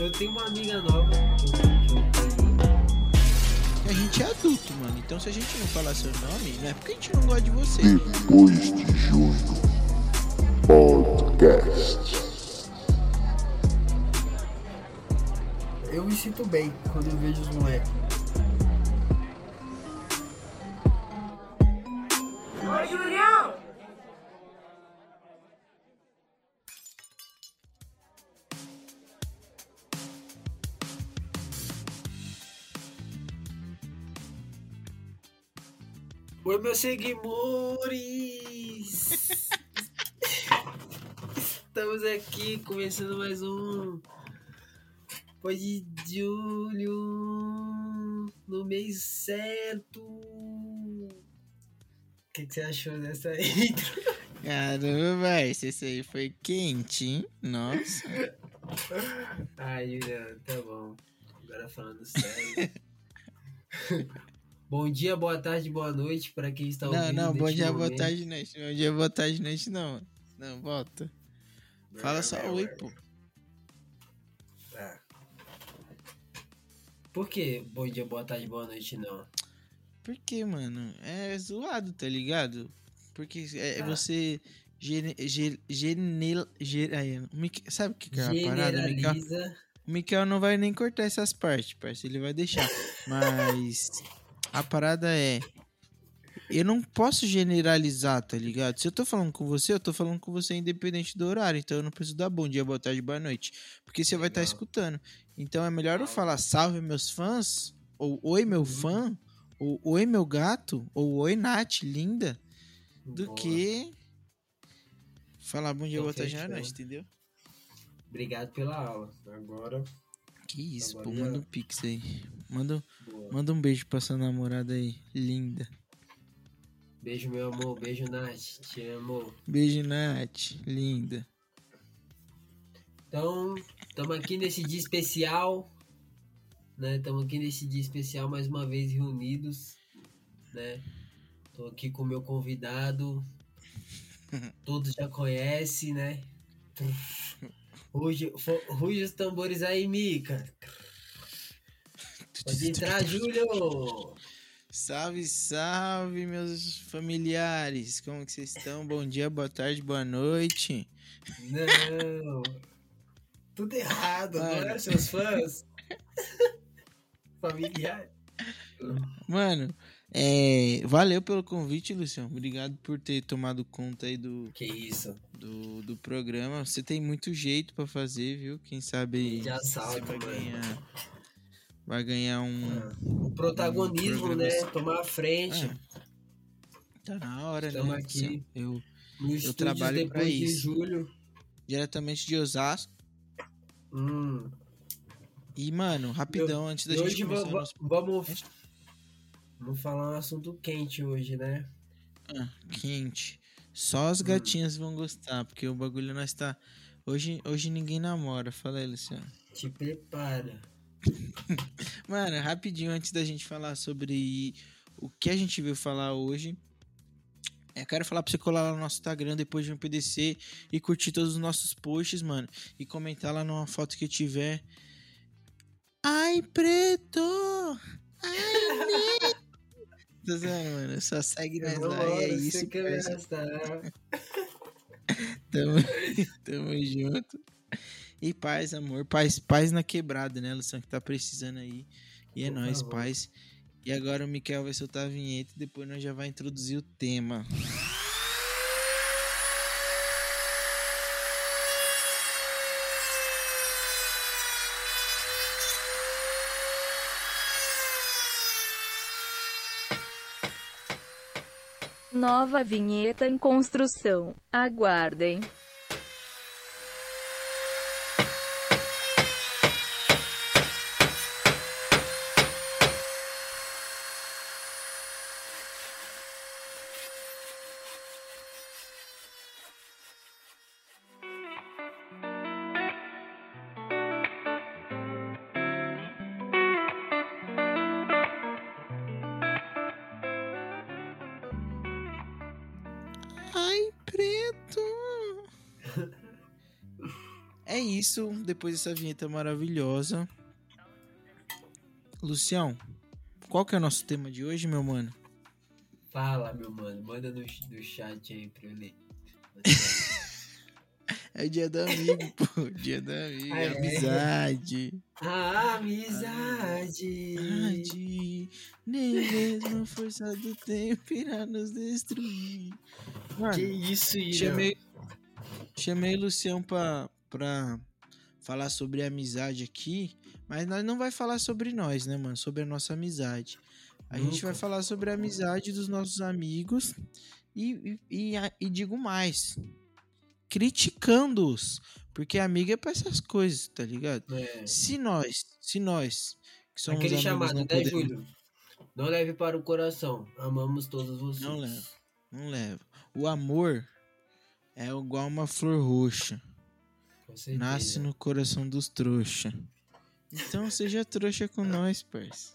Eu tenho uma amiga nova. A gente é adulto, mano. Então se a gente não falar seu nome, não é porque a gente não gosta de você. Depois de junho. Podcast. Eu me sinto bem quando eu vejo os moleques. Meus seguidores! Estamos aqui começando mais um Foi de julho no mês certo. O que, que você achou dessa intro? Caramba. Esse aí foi quente, hein? Nossa. Ai, Juliano, tá bom. Agora falando sério. bom dia, boa tarde, boa noite para quem está ouvindo. Não, não, bom dia, boa momento. tarde, noite. Bom dia, boa tarde, noite, não. Não, volta. Fala só oi, pô. Ah. Por que bom dia, boa tarde, boa noite não? Por que, mano? É zoado, tá ligado? Porque é, Ah. você. Gene, ge, genel, ge- aí, o Mique- sabe o que, que é a parada? O Generaliza. o Miquel não vai nem cortar essas partes, parceiro. Ele vai deixar. Mas a parada é. Eu não posso generalizar, tá ligado? Se eu tô falando com você, eu tô falando com você independente do horário. Então eu não preciso dar bom dia, boa tarde, boa noite. Porque você vai estar Legal. escutando. Então é melhor eu falar salve meus fãs, ou oi meu fã, ou oi meu gato, ou oi Nath, linda, do Boa. que falar bom dia, boa tarde, boa noite, entendeu? Obrigado pela aula. Agora, Que isso, pô, Agora- manda um pix aí. Manda. Manda um beijo pra sua namorada aí, linda. Beijo, meu amor. Beijo, Nath. Te amo. Beijo, Nath, linda. Então, estamos aqui nesse dia especial, né? Estamos aqui nesse dia especial mais uma vez reunidos, né? Tô aqui com o meu convidado, todos já conhecem, né? Ruge, ruge os tambores aí, Mica. Pode entrar, Júlio. Salve, salve, meus familiares. Como que vocês estão? Bom dia, boa tarde, boa noite. Não. Tudo errado, não Mano. é, seus fãs? Familiar. Mano, é, valeu pelo convite, Luciano. Obrigado por ter tomado conta aí do, Que isso. do, do programa. Você tem muito jeito pra fazer, viu? Quem sabe De você assalto, vai ganhar, um. O protagonismo, programa né? assim. Tomar a frente. Ah, Tá na hora, Estamos né? aqui. Eu estúdio trabalho pra de isso. julho. diretamente de Osasco. Hum. E, mano, rapidão, antes da gente hoje começar va- nosso vamos, vamos falar um assunto quente hoje, né? Ah, quente. Só Hum. as gatinhas vão gostar, porque o bagulho nós tá. Hoje, hoje ninguém namora, fala aí, Luciano. Te prepara. Mano, rapidinho, antes da gente falar sobre o que a gente veio falar hoje. Eu quero falar pra você colar lá no nosso Instagram depois de um PDC e curtir todos os nossos posts, mano. E comentar lá numa foto que tiver. Ai, preto! Ai, negro! Tá mano? Só segue nós lá e é isso. Tamo, tamo junto. E paz, amor. Paz, paz na quebrada, né, Luciano? Que tá precisando aí. E é Por nóis, favor. paz. E agora o Mikael vai soltar a vinheta e depois nós já vai introduzir o tema. Nova vinheta em construção. Aguardem. Isso, depois dessa vinheta maravilhosa. Lucião, qual que é o nosso tema de hoje, meu mano? Fala, meu mano. Manda no, no chat aí pra eu ler. É dia do amigo, pô. Dia do amigo, Ah, é? amizade. A amizade. Amizade. Nem mesmo a força do tempo irá nos destruir. Mano, Que isso, Irã? chamei, chamei o Lucião pra, pra falar sobre amizade aqui, mas nós não vai falar sobre nós, né, mano? Sobre a nossa amizade. A gente Nunca. vai falar sobre a amizade dos nossos amigos e, e, e, e digo mais, criticando-os. Porque amigo é pra essas coisas, tá ligado? É. Se nós, se nós, que somos Aquele amigos, chamado, não né, podemos... Júlio? Não leve para o coração. Amamos todos vocês. Não leva. Não leva. O amor é igual uma flor roxa. Com certeza. Nasce no coração dos trouxa. Então seja trouxa com nós, parça.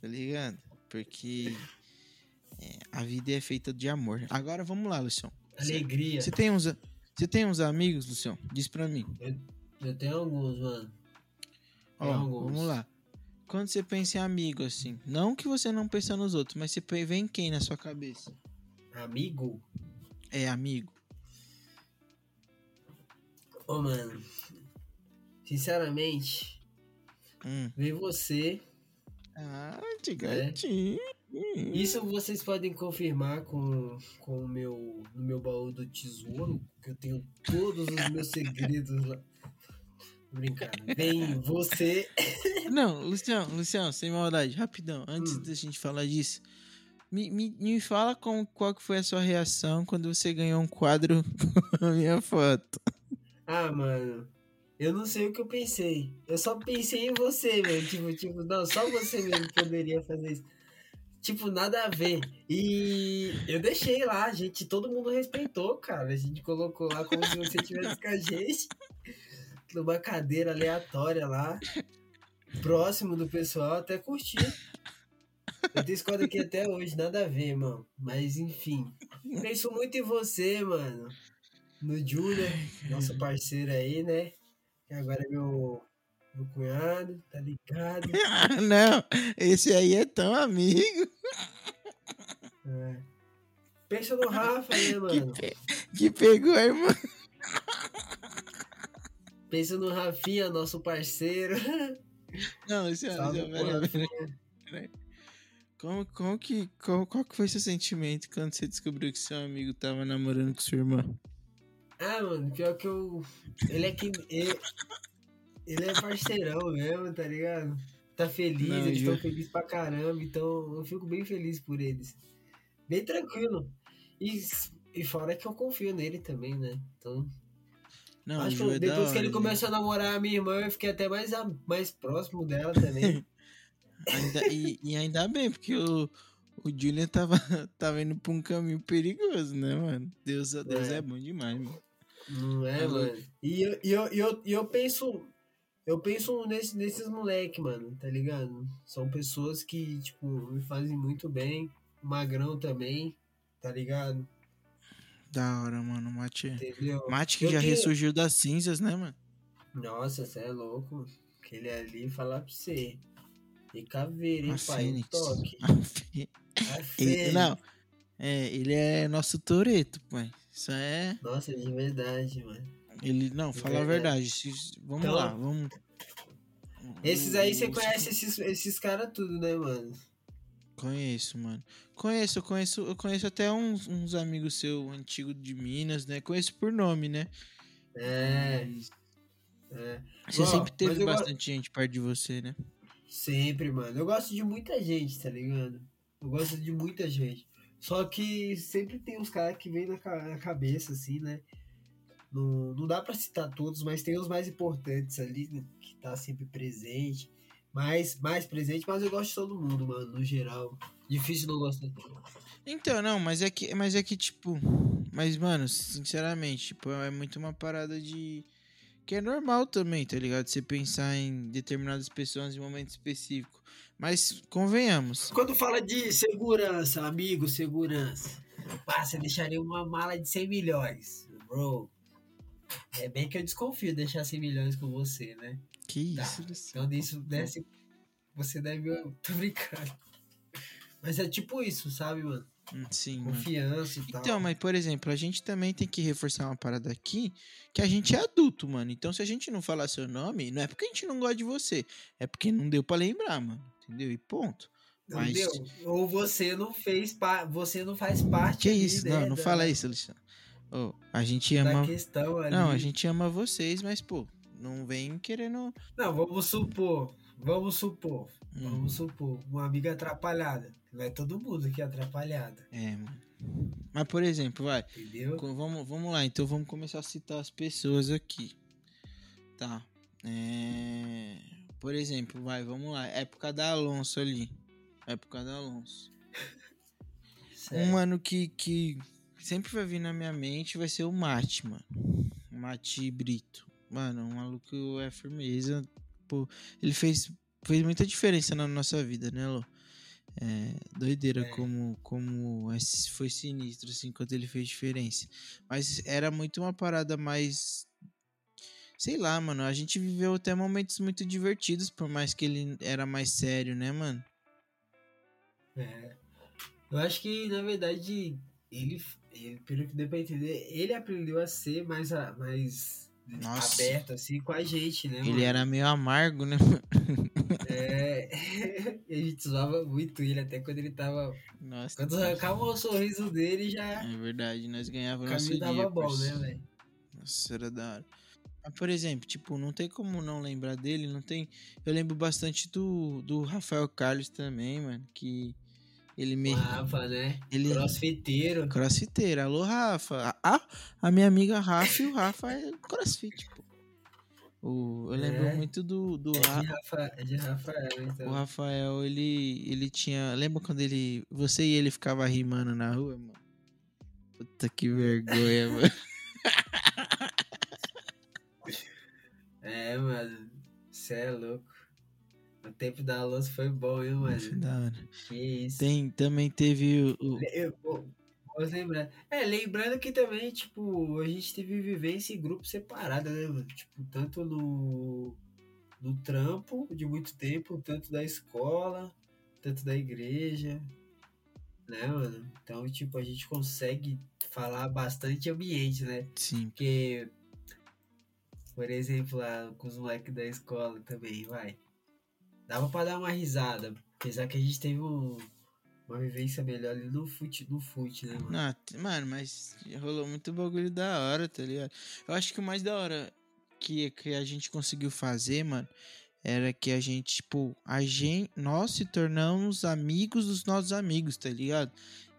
Tá ligado? Porque é, a vida é feita de amor. Agora vamos lá, Lucião. Alegria. Você tem uns, você tem uns amigos, Lucião? Diz pra mim. Eu tenho alguns, mano. Ó, alguns. vamos lá. Quando você pensa em amigo, assim, não que você não pensa nos outros, mas você vem em quem na sua cabeça? Amigo? É amigo. Ô, mano. Sinceramente, Hum. ver você. Ah, de gatinho. Isso vocês podem confirmar com, com o meu, no meu baú do tesouro, que eu tenho todos os meus segredos lá. Brincando. Vem você. Não, Lucião, Lucião, sem maldade, rapidão, antes Hum. da gente falar disso, me, me, me fala com, qual que foi a sua reação quando você ganhou um quadro com a minha foto. Ah, mano. Eu não sei o que eu pensei. Eu só pensei em você, velho. Tipo, tipo, não, só você mesmo poderia fazer isso. Tipo, nada a ver. E eu deixei lá, gente. Todo mundo respeitou, cara. A gente colocou lá como se você estivesse com a gente. Numa cadeira aleatória lá. Próximo do pessoal, até curti. Eu quadro aqui até hoje, nada a ver, mano. Mas enfim. Penso muito em você, mano. No Julia, nosso parceiro aí, né? Que agora é meu, meu cunhado, tá ligado? Ah, não, esse aí é tão amigo É. Pensa no Rafa, né, mano? que pegou a irmã. Pensa no Rafinha, nosso parceiro. Não, Luciano, Salve Luciano, pro pera. Como, como que, qual, qual que foi seu sentimento quando você descobriu que seu amigo tava namorando com sua irmã? Ah, mano, pior que eu. Ele é que. Ele, ele é parceirão mesmo, tá ligado? Tá feliz, Não, eles estão felizes pra caramba, então eu fico bem feliz por eles. Bem tranquilo. E, e fora que eu confio nele também, né? Então. Não, acho que é depois que ele começou a namorar a minha irmã, eu fiquei até mais, a- mais próximo dela também. Ainda- e, e ainda bem, porque o, o Julian tava, tava indo pra um caminho perigoso, né, mano? Deus, Deus é. É. bom demais, mano. Não é, mano? E eu, e eu, e eu, e eu penso. Eu penso nesse, nesses moleque, mano, tá ligado? São pessoas que, tipo, me fazem muito bem. Magrão também, tá ligado? Da hora, mano. Mate, Entendeu? Mate que Eu já tenho- ressurgiu das cinzas, né, mano? Nossa, você é louco. Aquele ali, falar pra você. E caveira, hein, A pai? Fênix. Toque. A Fê- A Ele, Fênix. não, é, ele é nosso Toreto, pai. Isso é. Nossa, de verdade, mano. Ele, não, De fala a verdade. verdade. se- vamos Então, lá, vamos. Esses aí você O- conhece esses, esses caras tudo, né, mano? Conheço, mano. Conheço, eu conheço, eu conheço até uns, uns amigos seu antigo de Minas, né? Conheço por nome, né? É, é. Você Ó, sempre teve bastante gente perto de você, né? Sempre, mano. Eu gosto de muita gente, tá ligado? Eu gosto de muita gente. Só que sempre tem uns caras que vêm na, na cabeça, assim, né? Não, não dá pra citar todos, mas tem os mais importantes ali, né? que tá sempre presente. Mais, mais presente, mas eu gosto de todo mundo, mano, no geral. Difícil não gostar. Então, não, mas é que, mas é que tipo, mas mano, sinceramente, tipo, é muito uma parada de que é normal também, tá ligado? Você pensar em determinadas pessoas em um momento específico. Mas convenhamos. Quando fala de segurança, amigo, segurança. Ah, você deixaria uma mala de 100 milhões, bro. É bem que eu desconfio de deixar 100 milhões com você, né? Que Tá. isso. Então disso desce. Você deve. Tô brincando. Mas é tipo isso, sabe, mano? Hum, Sim, mano. Confiança e tal. Então, mas por exemplo, a gente também tem que reforçar uma parada aqui, que a gente é adulto, mano. Então, se a gente não falar seu nome, não é porque a gente não gosta de você, é porque não deu pra lembrar, mano. Entendeu? E ponto. Mas- deu? Ou você não fez você não faz parte Que isso? né, Não, não da- fala isso, Luciano. Ô, a gente ama. Não, a gente ama vocês, mas, pô, não vem querendo. Não, vamos supor. Vamos supor. Hum, Vamos supor. Uma amiga atrapalhada. Não é todo mundo que é atrapalhada. É, mano. Mas, por exemplo, vai. Entendeu? Vamos, vamos lá, então vamos começar a citar as pessoas aqui. Tá. É... Por exemplo, vai, vamos lá. Época da Alonso ali. Época da Alonso. Certo. Um mano que, que sempre vai vir na minha mente vai ser o Mate, mano. Mate Brito. Mano, o maluco é firmeza. Pô, ele fez, fez muita diferença na nossa vida, né, Lô? É, doideira É. como, como é- foi sinistro, assim, quanto ele fez diferença. Mas era muito uma parada mais. Sei lá, mano. A gente viveu até momentos muito divertidos, por mais que ele era mais sério, né, mano? É. Eu acho que, na verdade, ele, ele, pelo que deu pra entender, ele aprendeu a ser mais, a- mais Nossa. aberto, assim, com a gente, né? Ele mano? era meio amargo, né, mano? É. a gente zoava muito ele, até quando ele tava. Nossa. Quando arrancava o sorriso dele, já. É verdade, nós ganhávamos nosso dia. tava bom, né, velho? Nossa, era da hora. Mas, por exemplo, tipo, não tem como não lembrar dele, não tem... Eu lembro bastante do, do Rafael Carlos também, mano, que ele me... O Rafa, né? Ele... Crossfiteiro. Crossfiteiro. Alô, Rafa. Ah, a minha amiga Rafa e o Rafa é crossfit, pô. O, eu lembro É. muito do, do É de, Rafa, é de Rafael, O então. Rafael, ele, ele tinha. Lembra quando ele. Você e ele ficava rimando na rua, mano? Puta que vergonha, mano. É, mano. Você é louco. O tempo da Alonso foi bom, hein, Foi mano? da hora. Que isso. Tem, também teve o. Eu lembrar. É, lembrando que também, tipo, a gente teve vivência em grupos separados, né, mano? Tipo, tanto no, no trampo de muito tempo, tanto da escola, tanto da igreja, né, mano? Então, tipo, a gente consegue falar bastante ambiente, né? Sim. Porque, por exemplo, lá com os moleques da escola também, vai. Dava pra dar uma risada, apesar que a gente teve um- uma vivência melhor ali no fute, no fute, né, mano? Não, mano, mas rolou muito bagulho da hora, tá ligado? Eu acho que o mais da hora que, que a gente conseguiu fazer, mano, era que a gente, tipo, a gente, nós se tornamos amigos dos nossos amigos, tá ligado?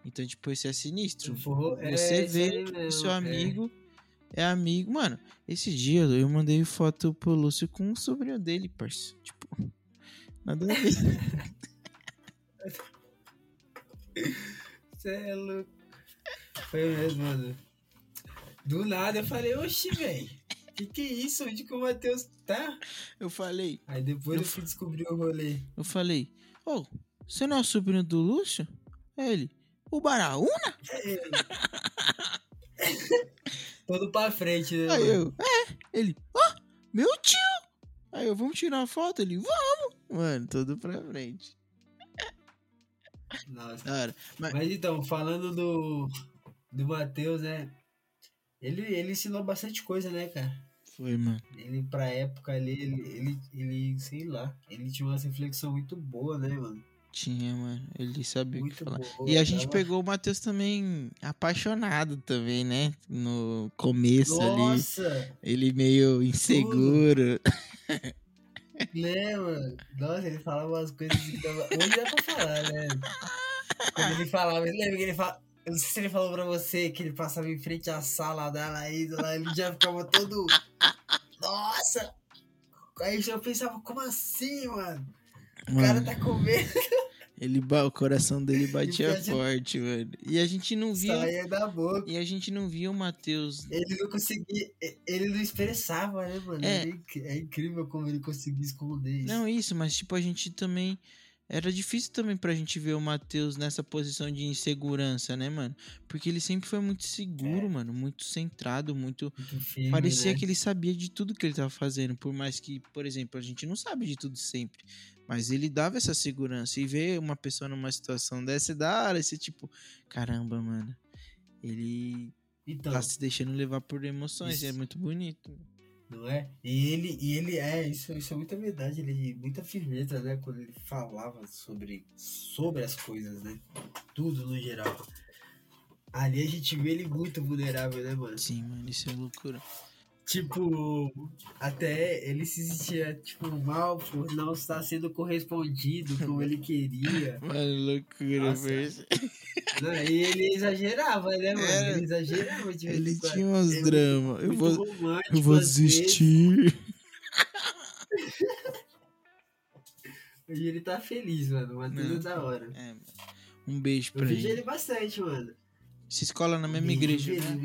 Então, tipo, isso é sinistro. Forró- é, Você isso vê o seu é. amigo é. Amigo. Mano, esse dia eu mandei foto pro Lúcio com o sobrinho dele, parça. Tipo, nada a ver. Você é louco. Foi mesmo, mano. Do nada eu falei, oxi, velho. Que que é isso? Onde que o Matheus tá? Eu falei, Aí depois Eu eu fui descobrir o rolê. eu falei, ô, você não é o sobrinho do Lúcio? Aí ele, o Baraúna? Todo pra frente, né? Aí eu, é. Ele, ó, meu tio. Aí eu, vamos tirar uma foto? Ele, vamos. Mano, tudo pra frente. Nossa. Da hora. Mas, Mas então, falando do, do Matheus, né? Ele, ele ensinou bastante coisa, né, cara? foi, mano. Ele, pra época ali, ele, ele, ele, sei lá, ele tinha uma reflexão muito boa, né, mano? Tinha, mano. Ele sabia o que falar. boa. E a gente pegou o Matheus também apaixonado também, né? No começo ali. Nossa! Ele meio inseguro. Né, mano? Nossa, ele falava umas coisas que tava... Hoje dá pra falar, né? Quando ele falava, lembra que ele falava... Eu não sei se ele falou pra você que ele passava em frente à sala da Laísa lá, ele já ficava todo... Nossa! Aí eu pensava, como assim, mano? O cara Mano, tá com medo, ele, o coração dele batia forte, mano. E a gente não via. saia da boca. E a gente não via o Matheus. Ele não conseguia... Ele não expressava, né, mano? É. Ele- É incrível como ele conseguia esconder isso. Não, isso, mas tipo, a gente também era difícil também pra gente ver o Matheus nessa posição de insegurança, né, mano? Porque ele sempre foi muito seguro, É. mano, muito centrado, muito. Muito firme, Parecia né? que ele sabia de tudo que ele tava fazendo, por mais que, por exemplo, a gente não sabe de tudo sempre. Mas ele dava essa segurança. E ver uma pessoa numa situação dessa é da hora. Esse tipo, caramba, mano. Ele Então, tá se deixando levar por emoções. É Isso. muito bonito. não é? E ele, e ele é, isso, isso é muita verdade, ele muita firmeza, né? Quando ele falava sobre, sobre as coisas, né? Tudo no geral. Ali a gente vê ele muito vulnerável, né, mano? Sim, mano, isso é loucura. Tipo, até ele se sentia, tipo, mal por não estar sendo correspondido como ele queria. Mano, loucura, velho. E ele exagerava, né, mano? Ele exagerava em Ele quando. tinha uns É dramas. Eu vou, eu vou desistir. Hoje ele tá feliz, mano. Mas Não. tudo da hora. É. Um beijo Eu pra vejo ele. ele bastante, mano. Se escola na mesma Beijo igreja. dele, né?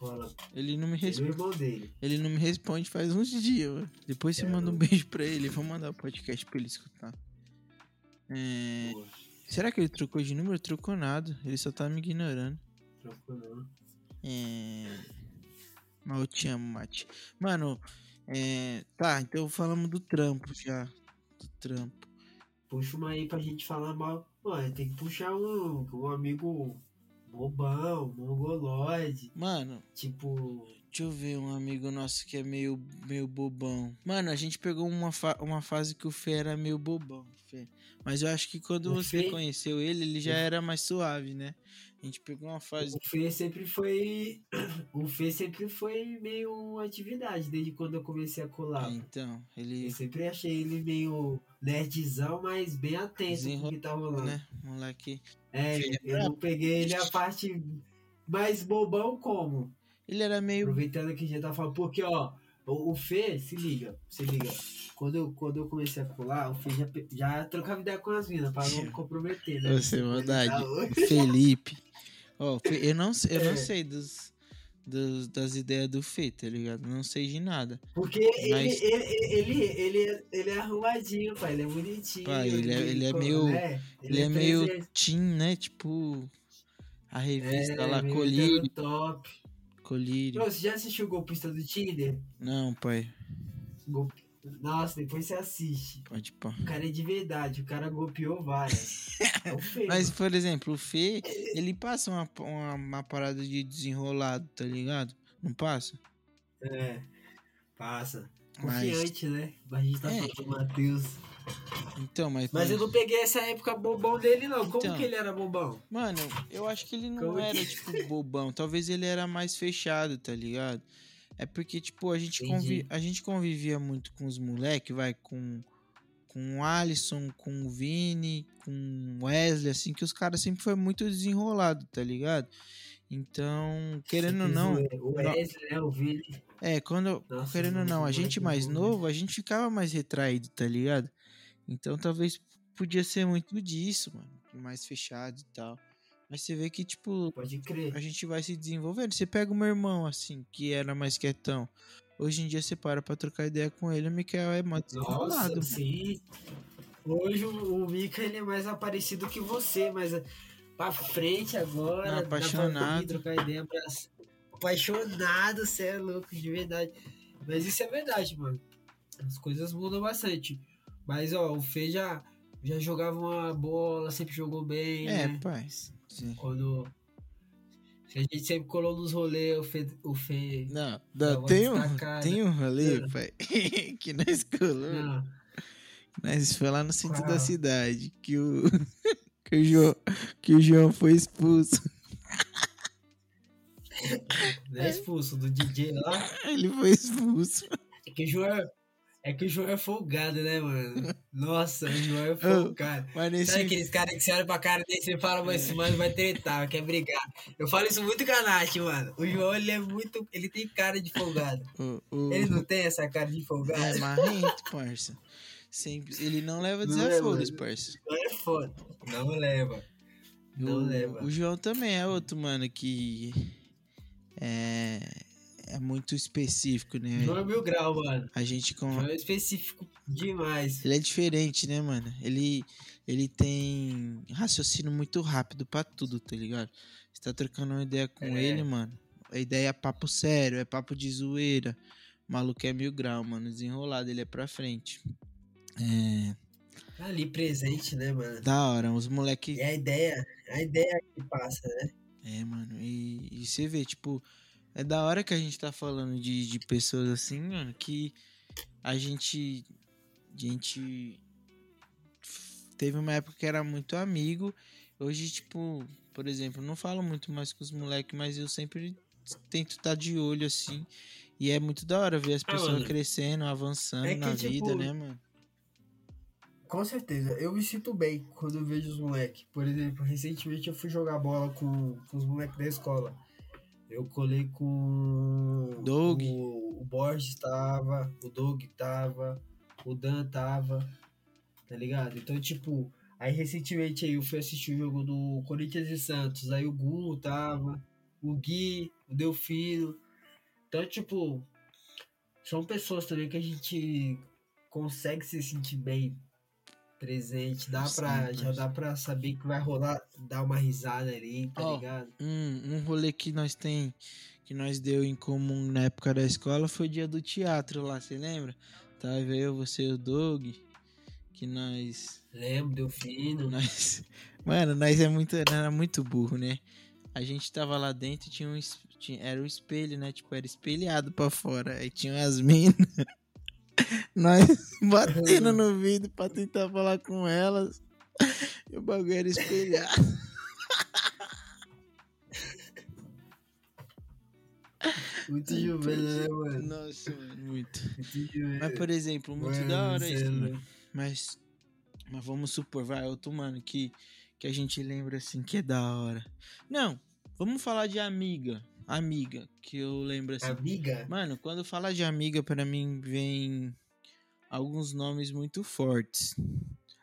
Rola. Ele não me é responde. irmão dele. Ele não me responde faz uns dias. Depois você É, manda um beijo pra ele. Vou mandar o podcast pra ele escutar. É, Será que ele trocou de número? Trocou nada. Ele só tá me ignorando. trocou não. É... Mas eu te amo, Mate. Mano, é... tá, então falamos do trampo já. Do trampo. Puxa uma aí pra gente falar mal. Mano, tem que puxar um, um amigo bobão, mongoloide. Mano, Tipo. deixa eu ver um amigo nosso que é meio, meio bobão. Mano, a gente pegou uma, fa- uma fase que o Fê era meio bobão, Fê. Mas eu acho que quando O você Fê- conheceu ele, ele já era mais suave, né? A gente pegou uma fase. O Fê sempre foi. O Fê sempre foi meio atividade, desde quando eu comecei a colar. É, então, Eu ele, sempre achei ele meio nerdzão, mas bem atento com o que tá rolando. né? Moleque. É, é eu não peguei ele a parte mais bobão como. Ele era meio. Aproveitando que a gente tá falando, porque ó, o, o Fê, se liga, se liga. Quando eu, quando eu comecei a colar, o Fê já, já trocava ideia com as minas, pra não me comprometer, né? Você é maldade. Tá louco? Felipe. Ó, Fe- eu não, eu não É. sei dos, dos- das ideias do Fê, tá ligado? Não sei de nada. Porque Mas- ele, ele, ele, ele, ele é arrumadinho, pai, ele é bonitinho. Pai, ele é- ele é meio- né? Ele, é meio presente. teen, né? Tipo. A revista é, lá, meio Colírio. top. Colírio. Ô, Você já assistiu o golpista do Tinder? Não, pai. Nossa, depois você assiste. Pode. O cara é de verdade, o cara golpeou várias. É o Fê, Mas, por exemplo, o Fê, ele passa uma, uma, uma parada de desenrolado, tá ligado? Não passa? É, passa. Mas- Confiante, né? Mas a gente tá É. falando do Matheus. Então, mas. Mas eu não peguei essa época bobão dele, não. Como Então. que ele era bobão? Mano, eu acho que ele não Como era, que- tipo, bobão. Talvez ele era mais fechado, tá ligado? É porque, tipo, a gente, convi a gente convivia muito com os moleques, vai, com, com o Alisson, com o Vini, com o Wesley, assim, que os caras sempre foi muito desenrolado, tá ligado? Então, querendo ou não, O Wesley, né? O Vini. é, quando, Nossa, querendo ou não, a gente moleque mais bom, novo, a gente ficava mais retraído, tá ligado? Então talvez podia ser muito disso, mano. Mais fechado e tal. Mas você vê que, tipo, Pode crer. a gente vai se desenvolvendo. Você pega o meu irmão, assim, que era mais quietão. Hoje em dia você para pra trocar ideia com ele, o Mikael é mais. Nossa, mano. sim. Hoje o, o Mika ele é mais aparecido que você, mas é pra frente agora. Não, dá pra apaixonado. trocar ideia, abraço. Apaixonado, você é louco, de verdade. Mas isso é verdade, mano. As coisas mudam bastante. Mas, ó, o Fê já, já jogava uma bola, sempre jogou bem, É, né? Sim. Quando. A gente sempre colou nos rolês, o Fê. O Fê Não, não tem, um, tem um rolê, É. pai, que nós colamos. não, Mas foi lá no centro da cidade que o, que o, João, que o João foi expulso. não é expulso do DJ lá. Ele foi expulso. É que o João é, é que o João é folgado, né, mano? Nossa, o João é folgado. Mas nesse. Sabe aqueles caras que você olha pra cara dele e você fala, mas esse mano vai tretar, quer brigar. Eu falo isso muito com a Nath, mano. O João, ele é muito. Ele tem cara de folgado. O, o, Ele não tem essa cara de é folgado. marrento, parça. Sempre. Ele não leva é, desaforos, mano. parça. Não é foda. Não leva. Não o, leva. o João também é outro, mano, que. É. é muito específico, né? João é mil grau, mano. A gente com. João é específico demais. Ele é diferente, né, mano? Ele, ele tem raciocínio muito rápido pra tudo, tá ligado? Você tá trocando uma ideia com É. ele, mano. A ideia é papo sério, é papo de zoeira. O maluco é mil grau, mano. Desenrolado, ele é pra frente. É. Tá ali presente, né, mano? Da hora, os moleque. E a ideia, a ideia que passa, né? É, mano. E, e você vê, tipo, é da hora que a gente tá falando de, de pessoas assim, mano, que a gente. A gente. Teve uma época que era muito amigo. Hoje, tipo, por exemplo, não falo muito mais com os moleques, mas eu sempre tento estar de olho assim. E é muito da hora ver as Ah, pessoas crescendo, avançando É que, na tipo, vida, né, mano? Com certeza. Eu me sinto bem quando eu vejo os moleques. Por exemplo, recentemente eu fui jogar bola com, com os moleques da escola. Eu colei com. Doug. O, o Borges tava, o Doug tava, o Dan tava. Tá ligado? Então, tipo, aí recentemente aí eu fui assistir o jogo do Corinthians e Santos. Aí o Gu tava, o Gui, o Delfino. Então, tipo, são pessoas também que a gente consegue se sentir bem presente, dá pra, já dá pra saber que vai rolar, dar uma risada ali, tá Ó, ligado? Um, um rolê que nós tem, que nós deu em comum na época da escola foi o dia do teatro lá, você lembra? Tava eu, você e o Doug, que nós, Lembro, Delfino. nós, mano, nós é muito, era muito burro, né? A gente tava lá dentro e tinha um, tinha- era um espelho, né? Tipo, era espelhado pra fora. Aí tinha as minas. Nós batendo no vidro pra tentar falar com elas. E o bagulho era espelhado. Muito juvenil, né, mano? Nossa, muito. Muito. Mas, por exemplo, muito Mano, da hora cê isso, é mano. Mas, mas vamos supor, vai, outro mano que, que a gente lembra assim que é da hora. Não, vamos falar de amiga. Amiga, que eu lembro assim. Amiga? Mano, quando fala de amiga, pra mim vem alguns nomes muito fortes.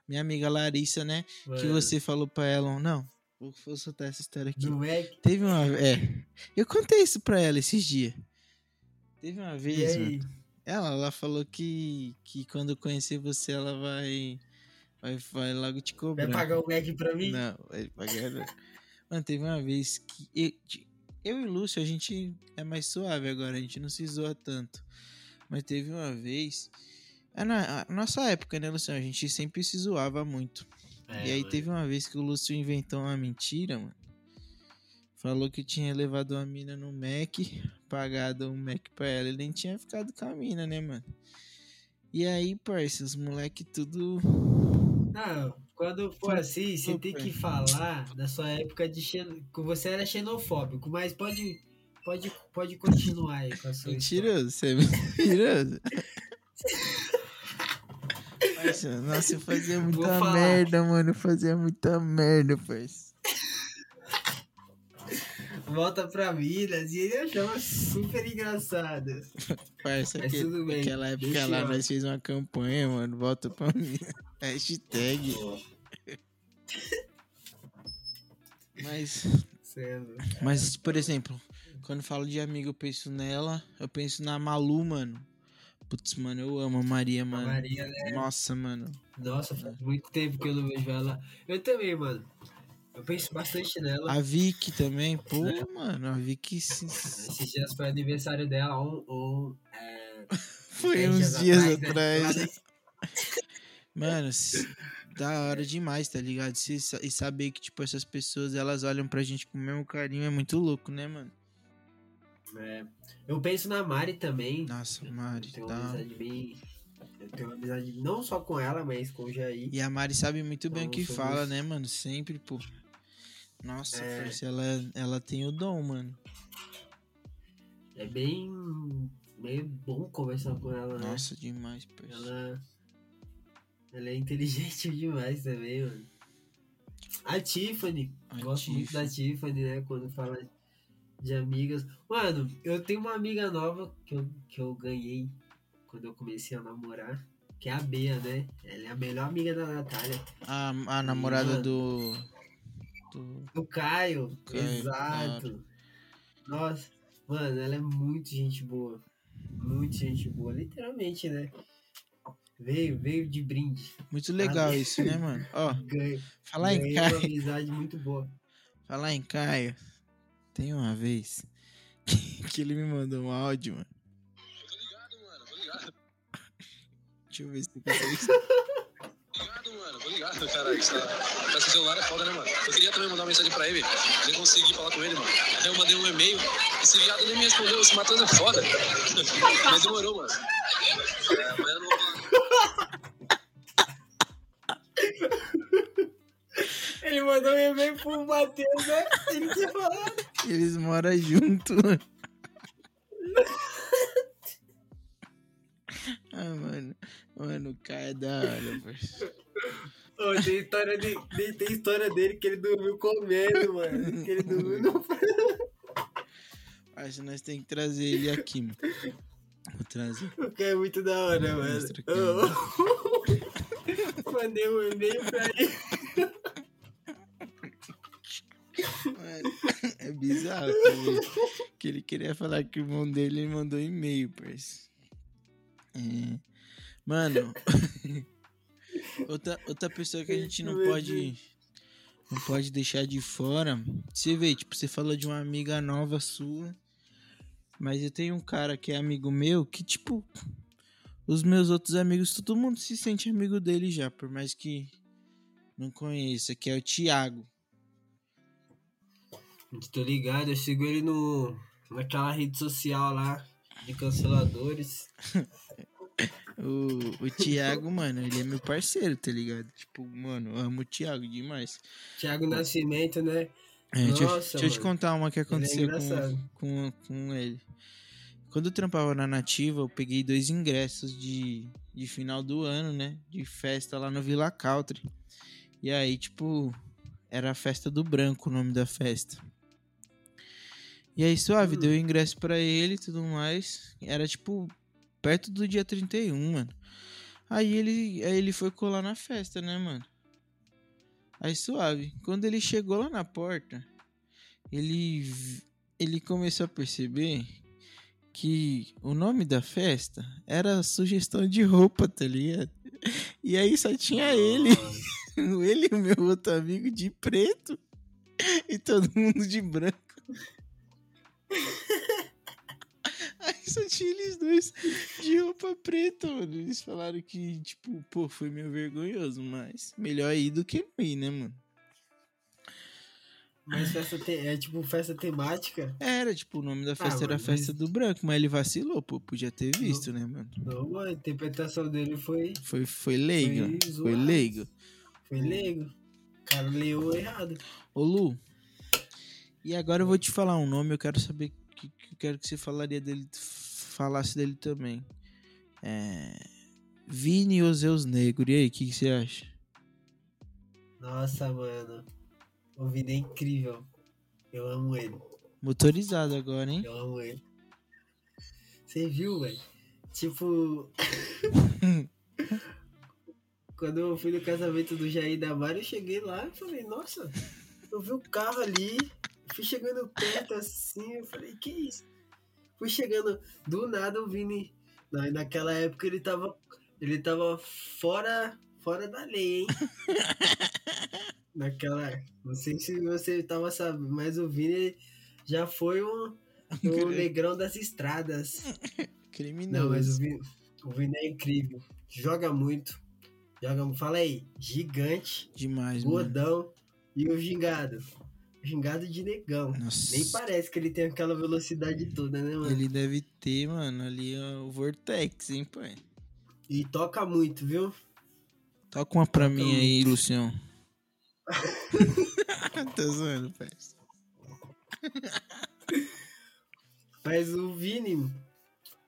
Minha amiga Larissa, né? Que Mano, você falou pra ela. Não, vou, vou soltar essa história aqui. Não é? Teve uma. É. Eu contei isso pra ela esses dias. Teve uma vez, mano. Ela, ela falou que, que quando eu conhecer você, ela vai, vai, vai logo te cobrar. Vai pagar o Mac pra mim? Não, vai pagar. Mano, teve uma vez que eu, eu e o Lúcio, a gente é mais suave agora, a gente não se zoa tanto. Mas teve uma vez. é na nossa época, né, Luciano? A gente sempre se zoava muito. É, e aí teve uma vez que o Lúcio inventou uma mentira, mano. Falou que tinha levado uma mina no Mac, pagado um Mac pra ela. Ele nem tinha ficado com a mina, né, mano? E aí, parça, os moleque tudo. Não, quando for assim, você tem que falar da sua época de xen... você era xenofóbico, mas pode, pode, pode continuar aí com a sua. Mentiroso, você é mentiroso. Nossa, eu fazia muita merda, mano. Eu fazia muita merda, parça. Volta pra Minas e ele achava super engraçado. Parça, Mas que, tudo bem, aquela época deixa lá eu- nós fez uma campanha, mano. Volta pra mim. Hashtag. Mas, Sendo. mas, por exemplo, quando falo de amigo, eu penso nela. Eu penso na Malu, mano. Putz, mano, eu amo a Maria, A mano. Maria, né? Nossa, mano. Nossa, faz muito tempo que eu não vejo ela. Eu também, mano. Eu penso bastante nela. A Vicky também, pô, Né? mano, a Vicky se- Esses dias foi aniversário dela, um, um, é, foi uns dias né? atrás. Lá Mano, s- da hora demais, tá ligado? E saber que, tipo, essas pessoas, elas olham pra gente com o mesmo carinho é muito louco, né, mano? no- é, Eu penso na Mari também. Nossa, Mari, Eu tenho uma tá. amizade bem. Eu tenho uma amizade não só com ela, mas com o Jair. E a Mari sabe muito bem o que Então, fala, somos- né, mano? Sempre, pô. Nossa, É. parça, ela, ela tem o dom, mano. É bem. bem bom conversar com ela, né? Nossa, demais, parça. Ela. Ela é inteligente demais também, mano. A Tiffany. A gosto muito da Tiffany. Né? Quando fala de amigas. Mano, eu tenho uma amiga nova que eu, que eu ganhei quando eu comecei a namorar. Que é a Bea, né? Ela é a melhor amiga da Natália. A, a namorada Mano. do. Do... Do Caio. Caio, exato. Nossa. Mano, ela é muito gente boa. Muito gente boa, literalmente, né? Veio, veio de brinde. Muito legal Ah, isso, né, mano? Ó, Ganhei, falar em ganhei uma Caio. amizade muito boa. Falar em Caio. Tem uma vez que, que ele me mandou um áudio, mano. Tô ligado, mano, tô ligado. Deixa eu ver se eu consigo. Ligado, mano, tô ligado, cara. Isso tá... Esse celular é foda, né, mano? Eu queria também mandar uma mensagem pra ele, nem consegui falar com ele, mano. Aí eu mandei um e-mail, esse viado nem me respondeu, esse Matheus é foda. Mas demorou, mano. É, amanhã eu não vou. Ele mandou um e-mail pro Matheus, né? Ele tinha falado. Eles moram junto. ah, mano. Mano, o Caio é da hora, parceiro. Ô, tem, história de, tem, tem história dele que ele dormiu comendo, mano. Que ele dormiu no Acho que nós temos que trazer ele aqui, mano. Vou trazer. O que é muito da hora, mano. Aqui. Ô, Mandei um e-mail pra ele. Mano, é bizarro também. Que ele queria falar que o irmão dele ele mandou e-mail, parceiro. É. Mano, outra, outra pessoa que a gente não pode não pode deixar de fora. Você vê, tipo, você falou de uma amiga nova sua, mas eu tenho um cara que é amigo meu que, tipo, os meus outros amigos, todo mundo se sente amigo dele já, por mais que não conheça, que é o Thiago. Tô ligado, eu sigo ele no, naquela rede social lá de canceladores. O, o Thiago, mano, ele é meu parceiro, tá ligado? Tipo, mano, eu amo o Thiago demais. Thiago Nascimento, né? É, deixa, Nossa, deixa eu te contar uma que aconteceu engraçado. com, com, com ele. Quando eu trampava na Nativa, eu peguei dois ingressos de, de final do ano, né? De festa lá no Vila Country. E aí, tipo, era a festa do branco o nome da festa. E aí, suave, Hum. deu o ingresso pra ele e tudo mais. Era, tipo, perto do dia 31, mano. Aí ele, aí ele foi colar na festa, né, mano? Aí suave. Quando ele chegou lá na porta, ele, ele começou a perceber que o nome da festa era sugestão de roupa, tá ligado? E aí só tinha ele, ele e o meu outro amigo de preto e todo mundo de branco. Só tinha eles dois de roupa preta, mano. Eles falaram que, tipo, pô, foi meio vergonhoso, mas melhor ir do que não ir, né, mano? Mas festa te- é tipo festa temática. Era, tipo, o nome da festa era mano, Festa mas- do Branco, mas ele vacilou, pô, podia ter visto, né, mano? Não, mano, a interpretação dele foi, Foi, foi leigo, Foi foi, leigo. foi leigo. O cara leu errado. Ô, Lu, e agora eu vou te falar um nome, eu quero saber, eu quero que você falaria dele, falasse dele também. É... Vini Ozeus Negro, e aí, o que, que você acha? Nossa, mano. O Vini é incrível. Eu amo ele. Motorizado agora, hein? Eu amo ele. Você viu, velho? Tipo. Quando eu fui no casamento do Jair da Mari, eu cheguei lá e falei, nossa, eu vi o carro ali, fui chegando perto assim, eu falei, que isso? Fui chegando, do nada o Vini. na- Naquela época ele tava. Ele tava fora, fora da lei, hein? Naquela. Não sei se você tava sabendo, mas o Vini já foi um, um negrão das estradas. Criminoso. Não, mas o Vini, o Vini é incrível. Joga muito. Joga, fala aí, gigante, Demais, mano. gordão e o gingado. Gingado de negão. Nossa. Nem parece que ele tem aquela velocidade toda, né, mano? Ele deve ter, mano, ali ó, o Vortex, hein, pai? E toca muito, viu? Toca uma pra Toca mim aí, Lucião. Tô zoando, pai. Mas o Vini. O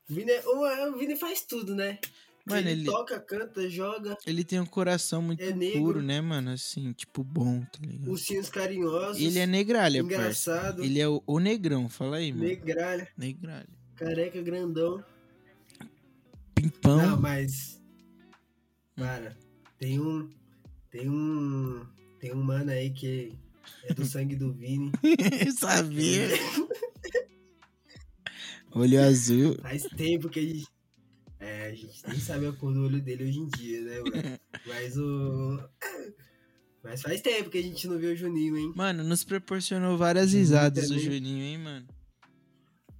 Vini, é- o Vini faz tudo, né? Mano, ele, ele, toca, canta, joga, ele tem um coração muito É puro, né, mano? Assim, tipo, bom, tá ligado? ursinhos carinhosos. Ele é negralha, parça. engraçado, Ele é o, o negrão, fala aí, mano. negralha, Negralha. careca grandão. Pimpão. Não, mas. Cara, tem um. Tem um. Tem um mano aí que é do sangue do Vini. Sabia. Olho azul. Faz tempo que a gente. É, a gente nem sabe a cor do olho dele hoje em dia, né, mano? Mas o. Mas faz tempo que a gente não vê o Juninho, hein? Mano, nos proporcionou várias risadas o. Juninho, hein, mano?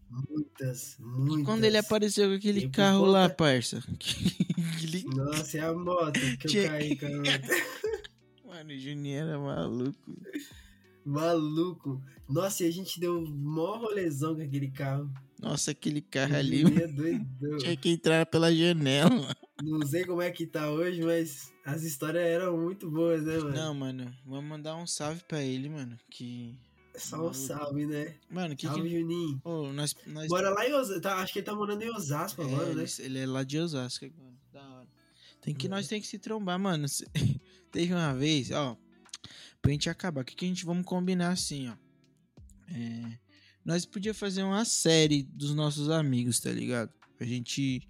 Muitas, muitas. E quando ele apareceu com aquele carro lá, conta. parça? Aquele- Nossa, é a moto que eu caí, cara. Mano, o Juninho era maluco. Maluco. Nossa, e a gente deu um mó rolezão com aquele carro. Nossa, aquele carro ali, é tinha que entrar pela janela. Não sei como é que tá hoje, mas as histórias eram muito boas, né, mano? Não, mano, vamos mandar um salve pra ele, mano. Que. Só um salve, né? Mano, que. Salve, que... Juninho. Ô, nós, nós... Bora lá em Osasco. Tá, acho que ele tá morando em Osasco É, agora, né? ele, é lá de Osasco agora. Da hora. Tem que, nós tem que se trombar, mano. Teve uma vez, ó. Pra gente acabar, o que, que a gente vamos combinar assim, ó. É, nós podia fazer uma série dos nossos amigos, tá ligado? A gente.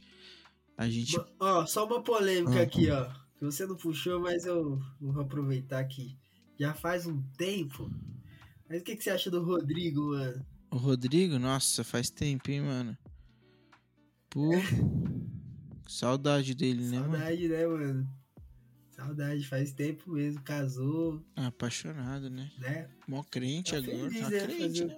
A gente. Ó, só uma polêmica Ah. aqui, ó. Que você não puxou, mas eu vou aproveitar aqui. Já faz um tempo. Mas o que, que você acha do Rodrigo, mano? O Rodrigo, nossa, faz tempo, hein, mano. Pô. Saudade dele, né, mano? Saudade, né, mano? Saudade, faz tempo mesmo. Casou, apaixonado, né? né? Mó crente Tá agora. feliz, tá né? crente, Fazer o né,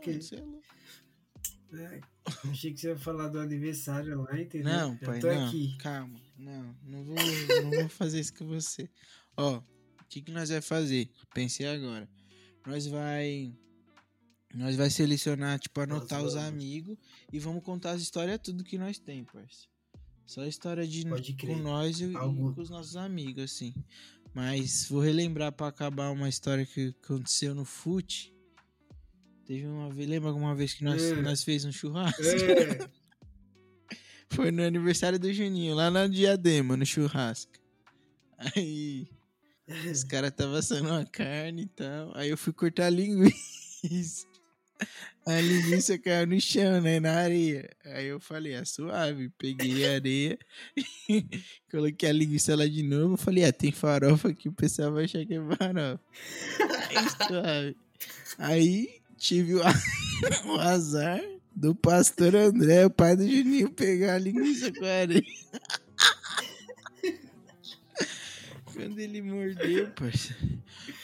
é Achei que você ia falar do aniversário lá, entendeu? Não, pai, tô não. aqui. Calma. Não, não vou, não vou fazer isso com você. Ó, o que, que nós vai fazer? Pensei agora. Nós vai. Nós vai selecionar, tipo, anotar os vamos. amigos e vamos contar as histórias tudo que nós tem, parça. Só história de com nós e, Algum- com os nossos amigos, assim. Mas vou relembrar pra acabar uma história que aconteceu no fute. Teve uma vez, lembra alguma vez que nós, É. nós fez um churrasco? É, Foi no aniversário do Juninho, lá na Diadema, no churrasco. Aí os caras estavam assando uma carne e tal. Aí eu fui cortar a linguiça. A linguiça caiu no chão, né? Na areia. Aí eu falei, é suave. Peguei a areia, coloquei a linguiça lá de novo. Falei, ah, tem farofa aqui, o pessoal vai achar que é farofa. É suave. Aí tive o, o azar do pastor André, o pai do Juninho, pegar a linguiça com areia. Quando ele mordeu, parça.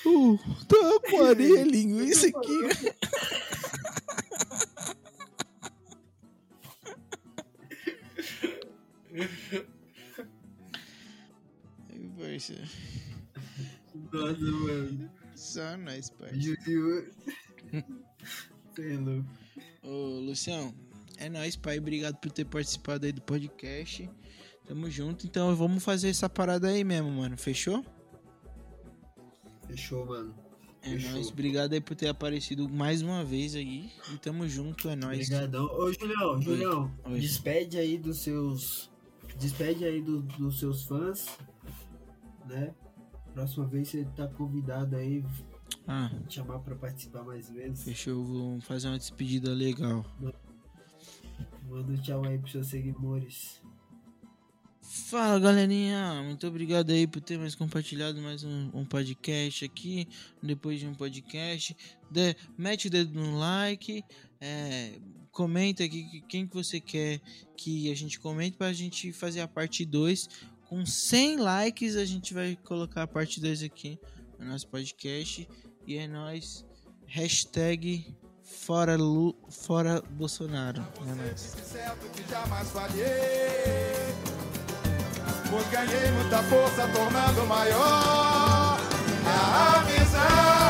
Uh, tá com areia, linguiça aqui. Nossa, mano. Só nós, parça. É louco. Ô, Lucião, é nóis, pai. Obrigado por ter participado aí do podcast. Tamo junto. Então vamos fazer essa parada aí mesmo, mano. Fechou? Fechou, mano. É Fechou. nóis. Obrigado aí por ter aparecido mais uma vez aí. E tamo junto, é nóis. Obrigadão. Ô, Julião, Julião, Oi. despede aí dos seus. Despede aí do- dos seus fãs, né? Próxima vez você tá convidado aí, Ah, te chamar pra participar mais vezes. fechou. Vou fazer uma despedida legal. Manda um tchau aí pros seus seguidores. Fala galerinha, muito obrigado aí por ter mais compartilhado mais um, um podcast aqui, depois de um podcast. Dê- mete o dedo no like, é, comenta aqui que- quem que você quer que a gente comente pra gente fazer a parte 2. Com 100 likes a gente vai colocar a parte 2 aqui no nosso podcast. E é nóis. Hashtag fora, Lu, fora Bolsonaro. É nóis. Pois ganhei muita força, tornando maior a amizade.